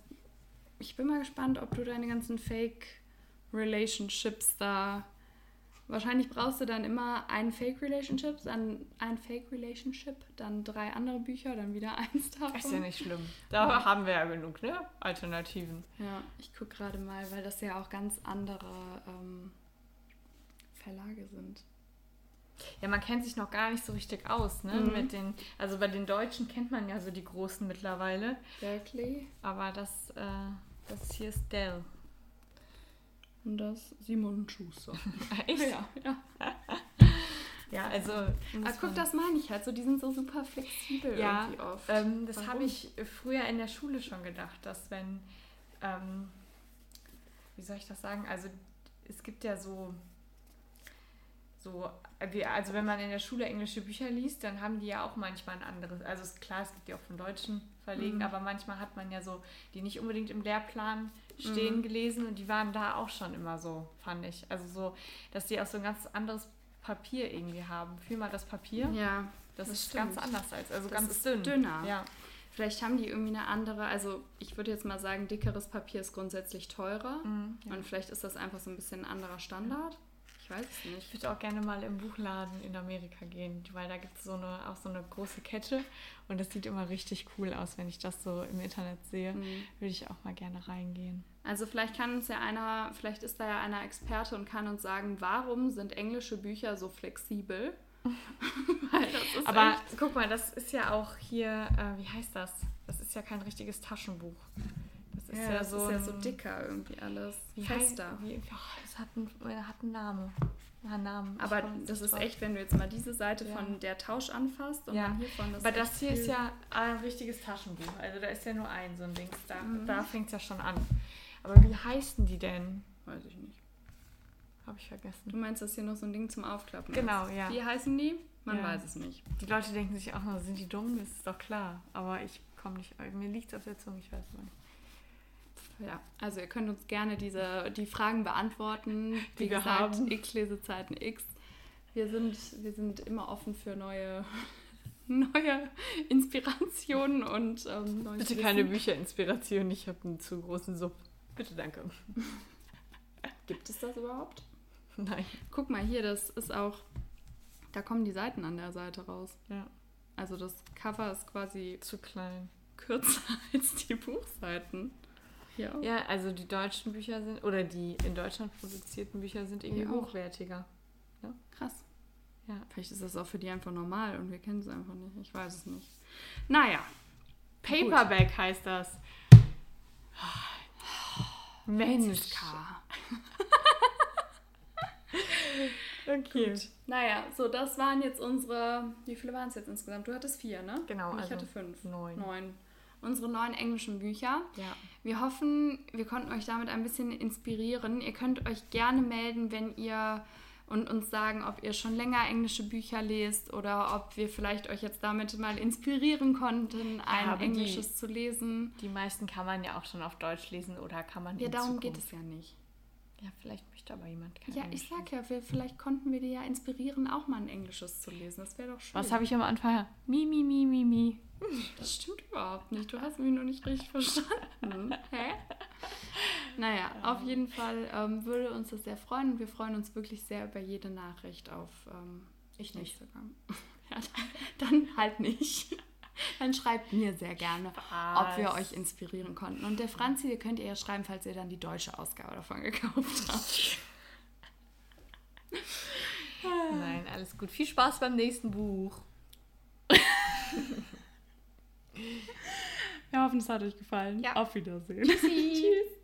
[SPEAKER 2] ich bin mal gespannt, ob du deine ganzen Fake Relationships da Wahrscheinlich brauchst du dann immer ein Fake Relationship, dann ein Fake Relationship, dann drei andere Bücher, dann wieder eins davon.
[SPEAKER 1] Ist ja nicht schlimm. Da ja. haben wir ja genug, ne? Alternativen.
[SPEAKER 2] Ja, ich gucke gerade mal, weil das ja auch ganz andere ähm, Verlage sind.
[SPEAKER 1] Ja, man kennt sich noch gar nicht so richtig aus, ne? Mhm. Mit den, also bei den Deutschen kennt man ja so die Großen mittlerweile.
[SPEAKER 2] Berkeley.
[SPEAKER 1] Aber das, äh, das hier ist Dell.
[SPEAKER 2] Und das Simon Schuster.
[SPEAKER 1] Echt? Ja, ja. ja, also.
[SPEAKER 2] Aber guck, das meine ich halt so, die sind so super flexibel
[SPEAKER 1] ja, irgendwie oft. Ähm, das habe ich früher in der Schule schon gedacht, dass wenn, ähm, wie soll ich das sagen? Also es gibt ja so, so, also wenn man in der Schule englische Bücher liest, dann haben die ja auch manchmal ein anderes, also ist klar, es gibt die auch von Deutschen verlegen, mhm. aber manchmal hat man ja so, die nicht unbedingt im Lehrplan stehen mhm. gelesen und die waren da auch schon immer so, fand ich. Also so, dass die auch so ein ganz anderes Papier irgendwie haben. Fühl mal das Papier.
[SPEAKER 2] Ja.
[SPEAKER 1] Das, das ist stimmt. ganz anders als, also das ganz
[SPEAKER 2] dünn. Dünner. Ja. Vielleicht haben die irgendwie eine andere, also ich würde jetzt mal sagen, dickeres Papier ist grundsätzlich teurer mhm, ja. und vielleicht ist das einfach so ein bisschen ein anderer Standard. Ich weiß es nicht.
[SPEAKER 1] Ich würde auch gerne mal im Buchladen in Amerika gehen, weil da gibt es so eine, auch so eine große Kette und das sieht immer richtig cool aus, wenn ich das so im Internet sehe. Mhm. Würde ich auch mal gerne reingehen.
[SPEAKER 2] Also vielleicht kann uns ja einer, vielleicht ist da ja einer Experte und kann uns sagen, warum sind englische Bücher so flexibel?
[SPEAKER 1] Aber echt... guck mal, das ist ja auch hier, äh, wie heißt das? Das ist ja kein richtiges Taschenbuch.
[SPEAKER 2] Das ist ja, ja so, ist ja so dicker irgendwie alles.
[SPEAKER 1] Wie Fester. Heißt, wie, oh, das hat einen, hat einen Namen.
[SPEAKER 2] einen Namen. Aber das ist drauf. echt, wenn du jetzt mal diese Seite ja. von der Tausch anfasst und
[SPEAKER 1] ja. hiervon das. Aber das hier ist ja ein richtiges Taschenbuch. Also da ist ja nur ein so ein Ding. Da, mhm. da fängt es ja schon an. Aber wie heißen die denn?
[SPEAKER 2] Weiß ich nicht.
[SPEAKER 1] Habe ich vergessen.
[SPEAKER 2] Du meinst, dass hier noch so ein Ding zum Aufklappen
[SPEAKER 1] Genau,
[SPEAKER 2] ist.
[SPEAKER 1] ja.
[SPEAKER 2] Wie heißen die? Man ja. weiß es nicht.
[SPEAKER 1] Die Leute denken sich auch noch, sind die dumm? Das ist doch klar. Aber ich komme nicht, mir liegt es auf der Zunge, ich weiß es nicht.
[SPEAKER 2] Ja, also ihr könnt uns gerne diese, die Fragen beantworten. Die Wie wir gesagt, haben. X-Lesezeiten X. Wir sind, wir sind immer offen für neue, neue Inspirationen und ähm,
[SPEAKER 1] Bitte Wissen. keine Bücherinspiration, ich habe einen zu großen Sub. Bitte danke.
[SPEAKER 2] Gibt es das überhaupt?
[SPEAKER 1] Nein.
[SPEAKER 2] Guck mal hier, das ist auch. Da kommen die Seiten an der Seite raus.
[SPEAKER 1] Ja.
[SPEAKER 2] Also das Cover ist quasi
[SPEAKER 1] zu klein.
[SPEAKER 2] Kürzer als die Buchseiten.
[SPEAKER 1] Ja. ja, also die deutschen Bücher sind, oder die in Deutschland produzierten Bücher sind irgendwie ja, hochwertiger.
[SPEAKER 2] Ja? Krass. Ja. Vielleicht ist das auch für die einfach normal und wir kennen es einfach nicht. Ich weiß es nicht. Naja.
[SPEAKER 1] Paperback Gut. heißt das.
[SPEAKER 2] Mensch. okay. Gut. Naja, so, das waren jetzt unsere. Wie viele waren es jetzt insgesamt? Du hattest vier, ne?
[SPEAKER 1] Genau.
[SPEAKER 2] Und ich also hatte fünf.
[SPEAKER 1] Neun.
[SPEAKER 2] Neun. Unsere neuen englischen Bücher.
[SPEAKER 1] Ja.
[SPEAKER 2] Wir hoffen, wir konnten euch damit ein bisschen inspirieren. Ihr könnt euch gerne melden, wenn ihr und uns sagen, ob ihr schon länger englische Bücher lest oder ob wir vielleicht euch jetzt damit mal inspirieren konnten, ein ja, englisches die, zu lesen.
[SPEAKER 1] Die meisten kann man ja auch schon auf Deutsch lesen oder kann man.
[SPEAKER 2] Ja, darum Zukunft. geht es ja nicht.
[SPEAKER 1] Ja, vielleicht möchte aber jemand
[SPEAKER 2] kein Ja, Englisch ich sag ja, wir, vielleicht konnten wir dir ja inspirieren, auch mal ein Englisches zu lesen. Das wäre doch schön.
[SPEAKER 1] Was habe ich am Anfang? Mi, mi, mi, mi, mi.
[SPEAKER 2] Das stimmt überhaupt nicht. Du hast mich nur nicht richtig verstanden. Hä? Naja, auf jeden Fall ähm, würde uns das sehr freuen und wir freuen uns wirklich sehr über jede Nachricht auf ähm,
[SPEAKER 1] ich nicht.
[SPEAKER 2] Instagram. ja, dann, dann halt nicht. Dann schreibt mir sehr gerne, Was? ob wir euch inspirieren konnten. Und der Franzi, ihr könnt ihr ja schreiben, falls ihr dann die deutsche Ausgabe davon gekauft habt.
[SPEAKER 1] Nein, alles gut. Viel Spaß beim nächsten Buch.
[SPEAKER 2] Wir hoffen, es hat euch gefallen.
[SPEAKER 1] Ja.
[SPEAKER 2] Auf Wiedersehen. Tschüss.